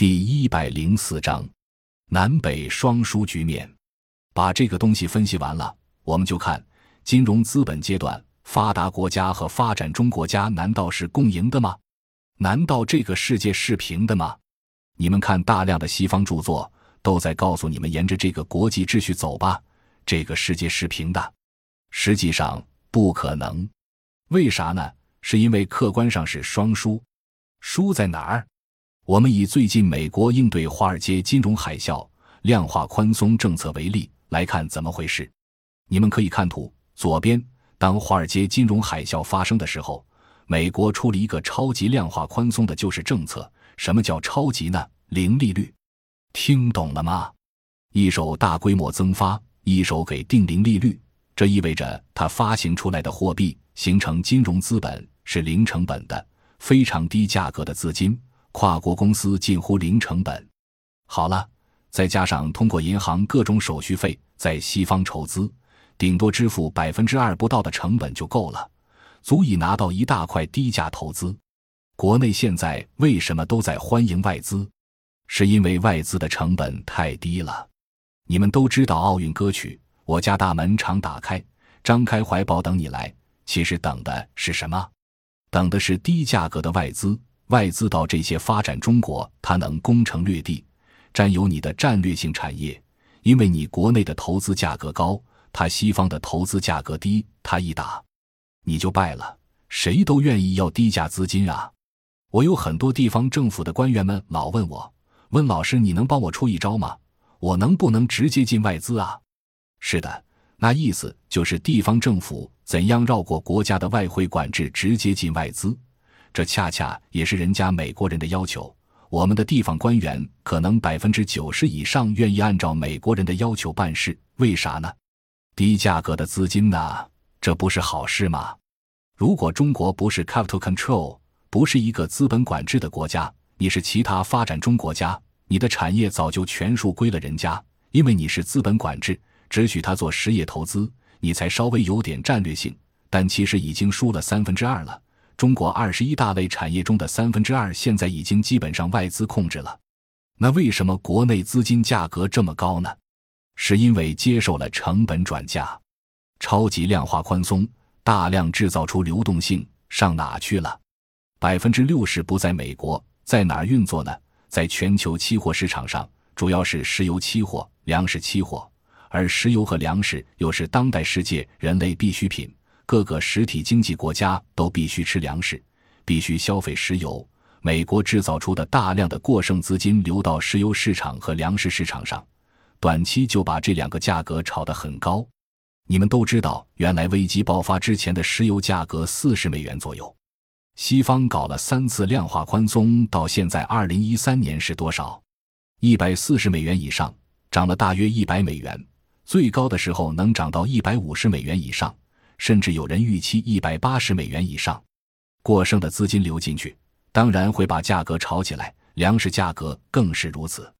第一百零四章，南北双输局面。把这个东西分析完了，我们就看金融资本阶段，发达国家和发展中国家难道是共赢的吗？难道这个世界是平的吗？你们看，大量的西方著作都在告诉你们，沿着这个国际秩序走吧，这个世界是平的。实际上不可能，为啥呢？是因为客观上是双输，输在哪儿？我们以最近美国应对华尔街金融海啸、量化宽松政策为例来看怎么回事。你们可以看图，左边，当华尔街金融海啸发生的时候，美国出了一个超级量化宽松的救市政策。什么叫超级呢？零利率，听懂了吗？一手大规模增发，一手给定零利率，这意味着它发行出来的货币形成金融资本是零成本的，非常低价格的资金。跨国公司近乎零成本，好了，再加上通过银行各种手续费在西方筹资，顶多支付百分之二不到的成本就够了，足以拿到一大块低价投资。国内现在为什么都在欢迎外资？是因为外资的成本太低了。你们都知道奥运歌曲《我家大门常打开，张开怀抱等你来》，其实等的是什么？等的是低价格的外资。外资到这些发展中国，它能攻城略地，占有你的战略性产业，因为你国内的投资价格高，它西方的投资价格低，它一打，你就败了。谁都愿意要低价资金啊！我有很多地方政府的官员们老问我，问老师，你能帮我出一招吗？我能不能直接进外资啊？是的，那意思就是地方政府怎样绕过国家的外汇管制，直接进外资。这恰恰也是人家美国人的要求。我们的地方官员可能百分之九十以上愿意按照美国人的要求办事，为啥呢？低价格的资金呢？这不是好事吗？如果中国不是 capital control，不是一个资本管制的国家，你是其他发展中国家，你的产业早就全数归了人家，因为你是资本管制，只许他做实业投资，你才稍微有点战略性，但其实已经输了三分之二了。中国二十一大类产业中的三分之二，现在已经基本上外资控制了。那为什么国内资金价格这么高呢？是因为接受了成本转嫁，超级量化宽松，大量制造出流动性，上哪去了？百分之六十不在美国，在哪儿运作呢？在全球期货市场上，主要是石油期货、粮食期货，而石油和粮食又是当代世界人类必需品。各个实体经济国家都必须吃粮食，必须消费石油。美国制造出的大量的过剩资金流到石油市场和粮食市场上，短期就把这两个价格炒得很高。你们都知道，原来危机爆发之前的石油价格四十美元左右。西方搞了三次量化宽松，到现在二零一三年是多少？一百四十美元以上，涨了大约一百美元，最高的时候能涨到一百五十美元以上。甚至有人预期一百八十美元以上，过剩的资金流进去，当然会把价格炒起来。粮食价格更是如此。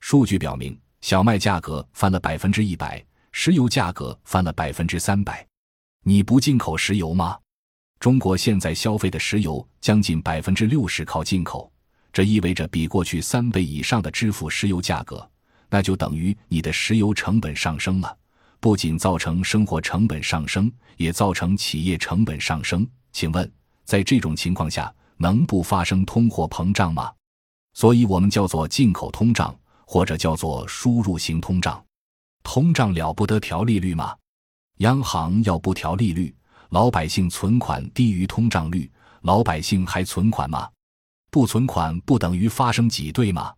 数据表明，小麦价格翻了百分之一百，石油价格翻了百分之三百。你不进口石油吗？中国现在消费的石油将近百分之六十靠进口，这意味着比过去三倍以上的支付石油价格，那就等于你的石油成本上升了。不仅造成生活成本上升，也造成企业成本上升。请问，在这种情况下，能不发生通货膨胀吗？所以我们叫做进口通胀，或者叫做输入型通胀。通胀了不得调利率吗？央行要不调利率，老百姓存款低于通胀率，老百姓还存款吗？不存款不等于发生挤兑吗？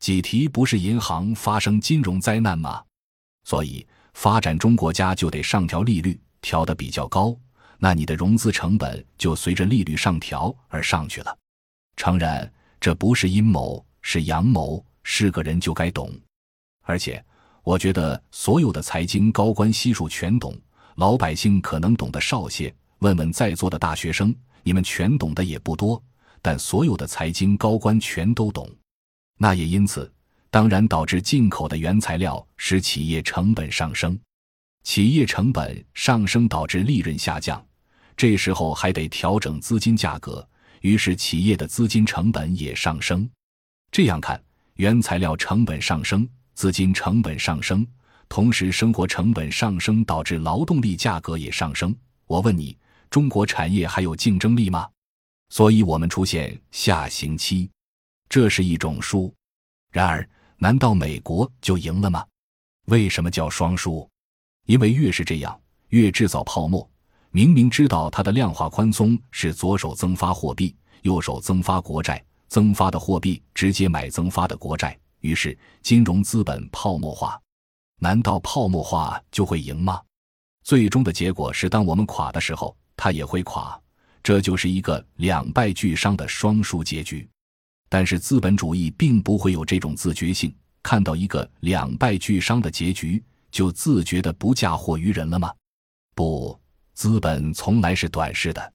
挤提不是银行发生金融灾难吗？所以。发展中国家就得上调利率，调的比较高，那你的融资成本就随着利率上调而上去了。诚然，这不是阴谋，是阳谋，是个人就该懂。而且，我觉得所有的财经高官悉数全懂，老百姓可能懂得少些。问问在座的大学生，你们全懂的也不多，但所有的财经高官全都懂。那也因此。当然，导致进口的原材料使企业成本上升，企业成本上升导致利润下降，这时候还得调整资金价格，于是企业的资金成本也上升。这样看，原材料成本上升，资金成本上升，同时生活成本上升导致劳动力价格也上升。我问你，中国产业还有竞争力吗？所以我们出现下行期，这是一种输。然而，难道美国就赢了吗？为什么叫双输？因为越是这样，越制造泡沫。明明知道它的量化宽松是左手增发货币，右手增发国债。增发的货币直接买增发的国债，于是金融资本泡沫化。难道泡沫化就会赢吗？最终的结果是，当我们垮的时候，它也会垮。这就是一个两败俱伤的双输结局。但是资本主义并不会有这种自觉性，看到一个两败俱伤的结局，就自觉的不嫁祸于人了吗？不，资本从来是短视的。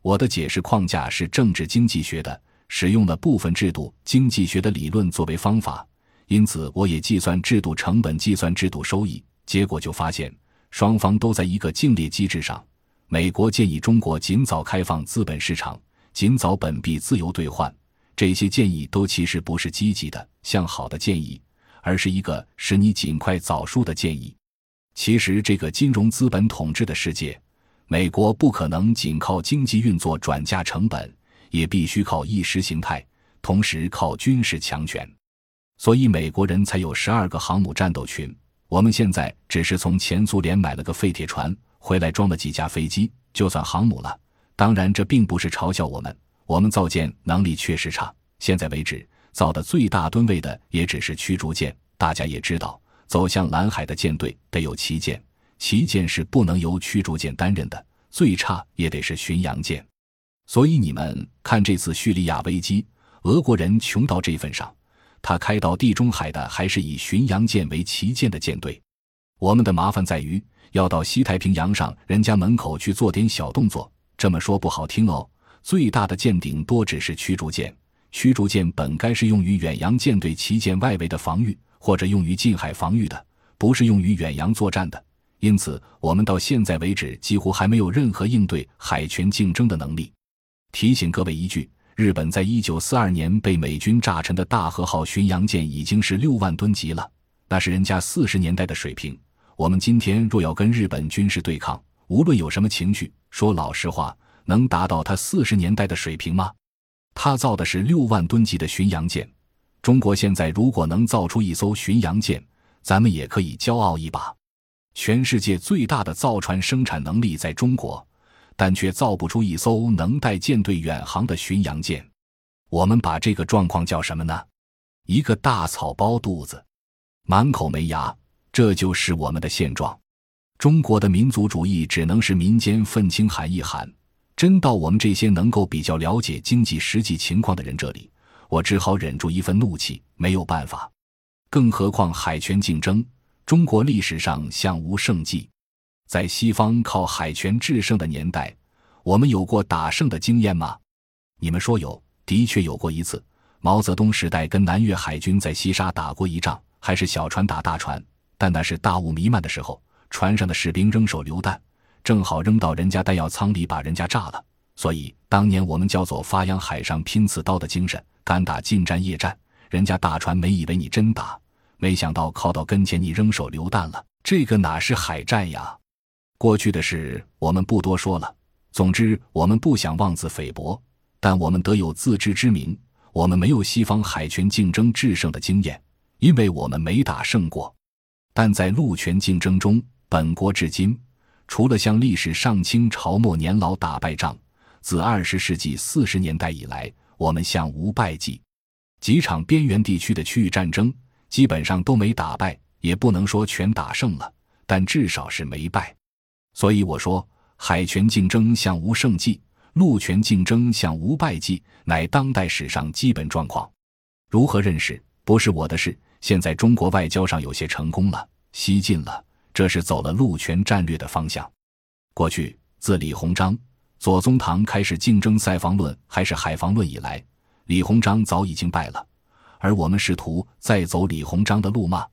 我的解释框架是政治经济学的。使用了部分制度经济学的理论作为方法，因此我也计算制度成本，计算制度收益。结果就发现，双方都在一个竞劣机制上。美国建议中国尽早开放资本市场，尽早本币自由兑换。这些建议都其实不是积极的、向好的建议，而是一个使你尽快早输的建议。其实，这个金融资本统治的世界，美国不可能仅靠经济运作转嫁成本。也必须靠意识形态，同时靠军事强权，所以美国人才有十二个航母战斗群。我们现在只是从前苏联买了个废铁船回来，装了几架飞机，就算航母了。当然，这并不是嘲笑我们，我们造舰能力确实差。现在为止，造的最大吨位的也只是驱逐舰。大家也知道，走向蓝海的舰队得有旗舰，旗舰是不能由驱逐舰担任的，最差也得是巡洋舰。所以你们看，这次叙利亚危机，俄国人穷到这份上，他开到地中海的还是以巡洋舰为旗舰的舰队。我们的麻烦在于要到西太平洋上人家门口去做点小动作。这么说不好听哦，最大的舰顶多只是驱逐舰，驱逐舰本该是用于远洋舰队旗舰外围的防御，或者用于近海防御的，不是用于远洋作战的。因此，我们到现在为止几乎还没有任何应对海权竞争的能力。提醒各位一句：日本在一九四二年被美军炸沉的大和号巡洋舰已经是六万吨级了，那是人家四十年代的水平。我们今天若要跟日本军事对抗，无论有什么情绪，说老实话，能达到他四十年代的水平吗？他造的是六万吨级的巡洋舰，中国现在如果能造出一艘巡洋舰，咱们也可以骄傲一把。全世界最大的造船生产能力在中国。但却造不出一艘能带舰队远航的巡洋舰，我们把这个状况叫什么呢？一个大草包肚子，满口没牙，这就是我们的现状。中国的民族主义只能是民间愤青喊一喊，真到我们这些能够比较了解经济实际情况的人这里，我只好忍住一份怒气，没有办法。更何况海权竞争，中国历史上向无胜绩。在西方靠海权制胜的年代，我们有过打胜的经验吗？你们说有，的确有过一次。毛泽东时代跟南越海军在西沙打过一仗，还是小船打大船，但那是大雾弥漫的时候，船上的士兵扔手榴弹，正好扔到人家弹药仓里，把人家炸了。所以当年我们叫做发扬海上拼刺刀的精神，敢打近战夜战。人家大船没以为你真打，没想到靠到跟前你扔手榴弹了，这个哪是海战呀？过去的事我们不多说了。总之，我们不想妄自菲薄，但我们得有自知之明。我们没有西方海权竞争制胜的经验，因为我们没打胜过。但在陆权竞争中，本国至今除了向历史上清朝末年老打败仗，自二十世纪四十年代以来，我们向无败绩。几场边缘地区的区域战争基本上都没打败，也不能说全打胜了，但至少是没败。所以我说，海权竞争向无胜绩，陆权竞争向无败绩，乃当代史上基本状况。如何认识，不是我的事。现在中国外交上有些成功了，西进了，这是走了陆权战略的方向。过去自李鸿章、左宗棠开始竞争塞防论还是海防论以来，李鸿章早已经败了，而我们试图再走李鸿章的路吗？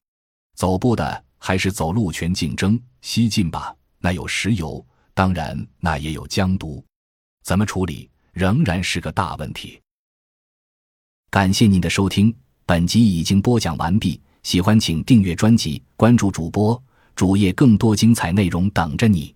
走不的还是走陆权竞争西进吧？那有石油，当然那也有江都，怎么处理仍然是个大问题。感谢您的收听，本集已经播讲完毕。喜欢请订阅专辑，关注主播。主页更多精彩内容等着你。